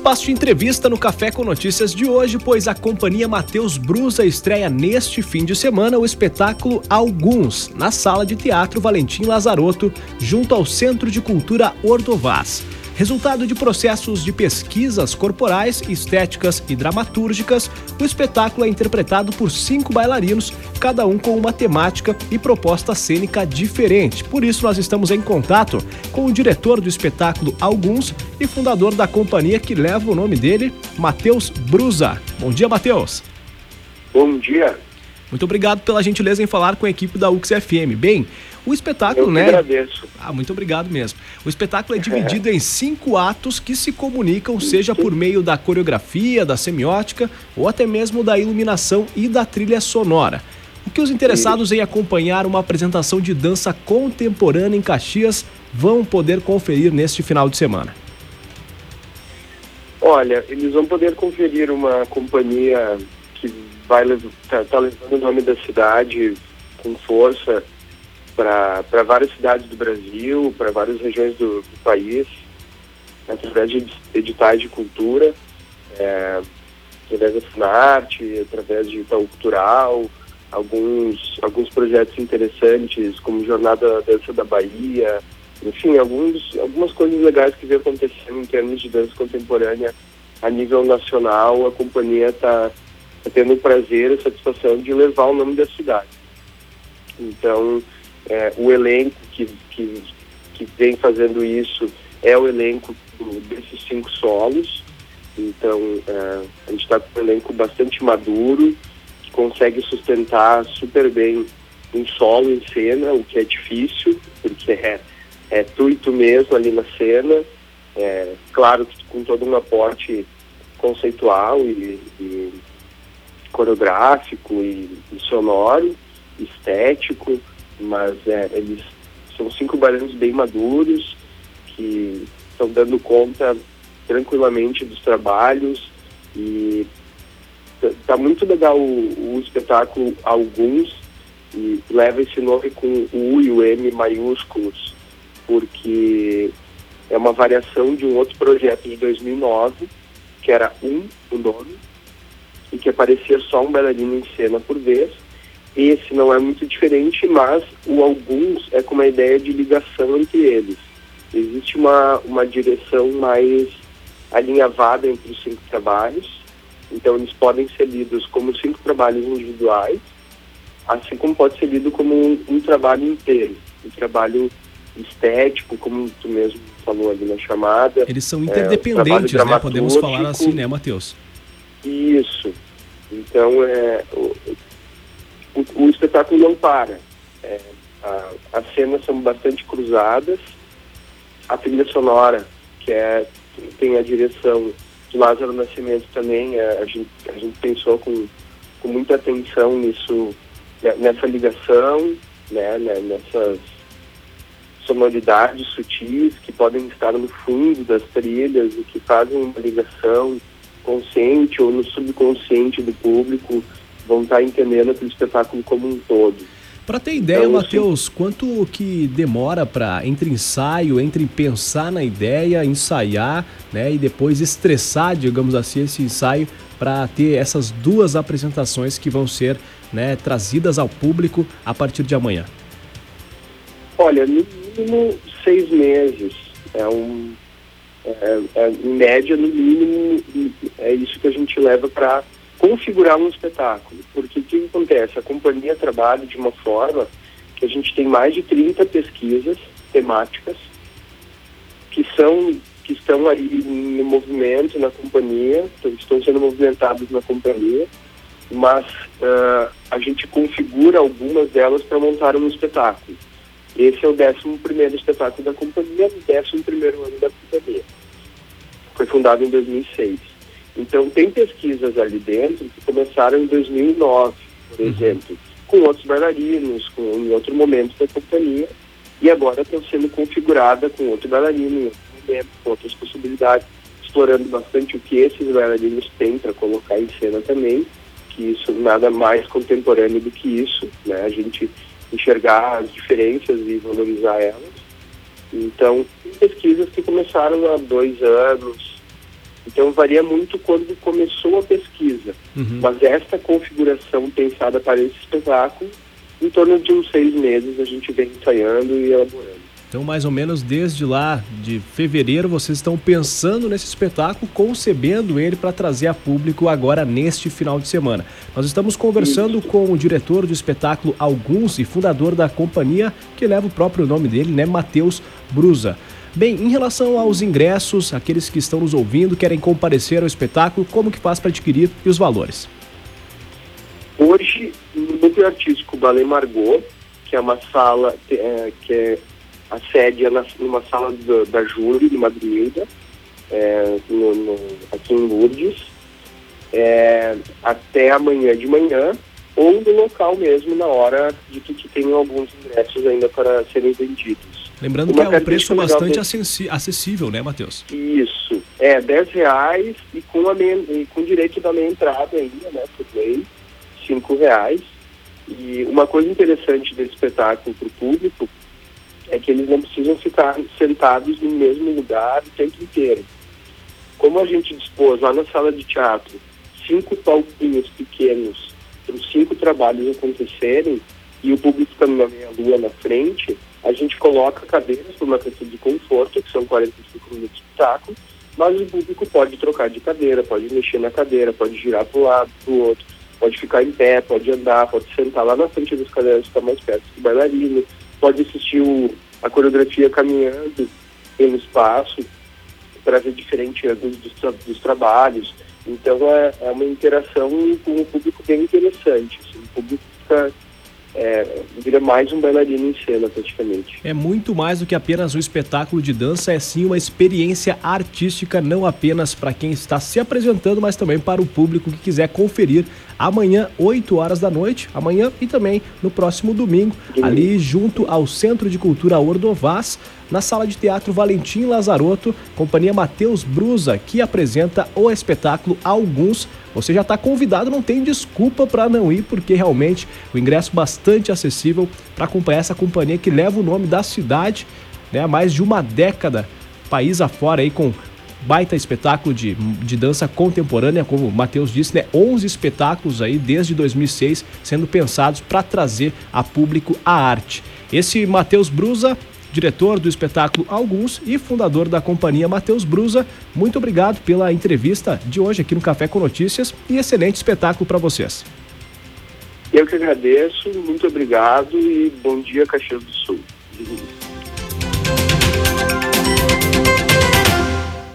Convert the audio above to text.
espaço de entrevista no Café com Notícias de hoje, pois a companhia Matheus Brusa estreia neste fim de semana o espetáculo Alguns, na Sala de Teatro Valentim Lazarotto, junto ao Centro de Cultura Ordovás. Resultado de processos de pesquisas corporais, estéticas e dramatúrgicas, o espetáculo é interpretado por cinco bailarinos, cada um com uma temática e proposta cênica diferente. Por isso, nós estamos em contato com o diretor do espetáculo Alguns e fundador da companhia que leva o nome dele, Matheus Brusa. Bom dia, Matheus. Bom dia. Muito obrigado pela gentileza em falar com a equipe da UXFM. Bem, o espetáculo, Eu né? agradeço. Ah, muito obrigado mesmo. O espetáculo é dividido em cinco atos que se comunicam, seja por meio da coreografia, da semiótica ou até mesmo da iluminação e da trilha sonora. O que os interessados em acompanhar uma apresentação de dança contemporânea em Caxias vão poder conferir neste final de semana? Olha, eles vão poder conferir uma companhia que vai tá, tá levando o nome da cidade com força para várias cidades do Brasil, para várias regiões do, do, país, através de editais de cultura, é, através da Funarte, através de Itaú Cultural, alguns, alguns projetos interessantes, como Jornada Dança da Bahia, enfim, alguns, algumas coisas legais que vem acontecendo em termos de dança contemporânea a nível nacional. A companhia está tá tendo o prazer, a satisfação de levar o nome da cidade. Então, é, o elenco que, que, que vem fazendo isso é o elenco desses cinco solos. Então, é, a gente está com um elenco bastante maduro, que consegue sustentar super bem um solo em cena, o que é difícil, porque é, é tu e tu mesmo ali na cena. É, claro que com todo um aporte conceitual e, e coreográfico e, e sonoro, estético, mas é, eles são cinco bailarinos bem maduros que estão dando conta tranquilamente dos trabalhos e tá muito legal o, o espetáculo Alguns e leva esse nome com o U e o M maiúsculos porque é uma variação de um outro projeto de 2009 que era um o nome e que aparecia só um bailarino em cena por vez esse não é muito diferente, mas o alguns é com uma ideia de ligação entre eles. Existe uma, uma direção mais alinhavada entre os cinco trabalhos, então eles podem ser lidos como cinco trabalhos individuais, assim como pode ser lido como um, um trabalho inteiro, um trabalho estético, como tu mesmo falou ali na chamada. Eles são interdependentes, é, né? Podemos falar assim, né, Matheus? Isso. Então, é, o, o espetáculo não para. É, a, as cenas são bastante cruzadas. A trilha sonora, que é tem a direção de Lázaro Nascimento também, é, a, gente, a gente pensou com, com muita atenção nisso, né, nessa ligação, né, né, nessas sonoridades sutis que podem estar no fundo das trilhas e que fazem uma ligação consciente ou no subconsciente do público vão estar entendendo aquele espetáculo como um todo. Para ter ideia, então, Matheus, quanto que demora para entre ensaio, entre pensar na ideia, ensaiar, né, e depois estressar, digamos assim, esse ensaio para ter essas duas apresentações que vão ser, né, trazidas ao público a partir de amanhã? Olha, no mínimo seis meses. É um, é, é, em média, no mínimo, é isso que a gente leva para configurar um espetáculo. Porque o que acontece? A companhia trabalha de uma forma que a gente tem mais de 30 pesquisas temáticas que são que estão aí no movimento na companhia, estão sendo movimentadas na companhia, mas uh, a gente configura algumas delas para montar um espetáculo. Esse é o 11 primeiro espetáculo da companhia, o 11 primeiro ano da companhia. Foi fundado em 2006. Então, tem pesquisas ali dentro que começaram em 2009, por uhum. exemplo, com outros bailarinos, com, em outro momento da companhia, e agora estão sendo configurada com outro bailarino, em outro momento, com outras possibilidades, explorando bastante o que esses bailarinos têm para colocar em cena também, que isso nada mais contemporâneo do que isso, né? A gente enxergar as diferenças e valorizar elas. Então, tem pesquisas que começaram há dois anos, Então varia muito quando começou a pesquisa. Uhum. Mas esta configuração pensada para esse espetáculo, em torno de uns seis meses a gente vem ensaiando e elaborando. Então, mais ou menos desde lá de fevereiro, vocês estão pensando nesse espetáculo, concebendo ele para trazer a público agora neste final de semana. Nós estamos conversando Isso. com o diretor do espetáculo Alguns e fundador da companhia, que leva o próprio nome dele, né, Matheus Brusa. Bem, em relação aos ingressos, aqueles que estão nos ouvindo, querem comparecer ao espetáculo, como que faz para adquirir e os valores? Hoje, no Núcleo Artístico Ballet Margot, que é uma sala é, que é a sede é na, numa sala da Júlia, de Madrilda, é, no, no, aqui em Lourdes, é, até amanhã de manhã, ou no local mesmo, na hora de que, que tem alguns ingressos ainda para serem vendidos. Lembrando Uma que é um preço bastante acessível, né, Matheus? Isso, é 10 reais e com, a meia, e com direito da meia entrada ainda, né, por lei, 5 reais. E uma coisa interessante desse espetáculo para o público é que eles não precisam ficar sentados no mesmo lugar o tempo inteiro. Como a gente dispôs lá na sala de teatro cinco palquinhos pequenos para os cinco trabalhos acontecerem e o público ficando na meia-lua na frente, a gente coloca cadeiras por uma questão de conforto, que são 45 minutos de espetáculo, mas o público pode trocar de cadeira, pode mexer na cadeira, pode girar para um lado, para o outro, pode ficar em pé, pode andar, pode sentar lá na frente das cadeiras, ficar mais perto do bailarino, pode assistir o, a coreografia caminhando pelo espaço para ver diferentes ângulos dos, tra dos, trabalhos. Então é, é, uma interação com o público bem interessante. Assim, o público fica é, vira mais um bailarino em cena, praticamente. É muito mais do que apenas um espetáculo de dança, é sim uma experiência artística, não apenas para quem está se apresentando, mas também para o público que quiser conferir amanhã, 8 horas da noite, amanhã e também no próximo domingo, ali junto ao Centro de Cultura Ordovás na sala de teatro Valentim Lazarotto, companhia Matheus Brusa, que apresenta o espetáculo Alguns. Você já está convidado, não tem desculpa para não ir, porque realmente o ingresso bastante acessível para acompanhar essa companhia que leva o nome da cidade né, há mais de uma década, país afora aí com baita espetáculo de, de dança contemporânea, como o Matheus disse, né? 11 espetáculos aí desde 2006 sendo pensados para trazer a público a arte. Esse Matheus Brusa diretor do espetáculo Alguns e fundador da companhia Matheus Brusa. Muito obrigado pela entrevista de hoje aqui no Café com Notícias e excelente espetáculo para vocês. Eu que agradeço, muito obrigado e bom dia, Caxias do Sul.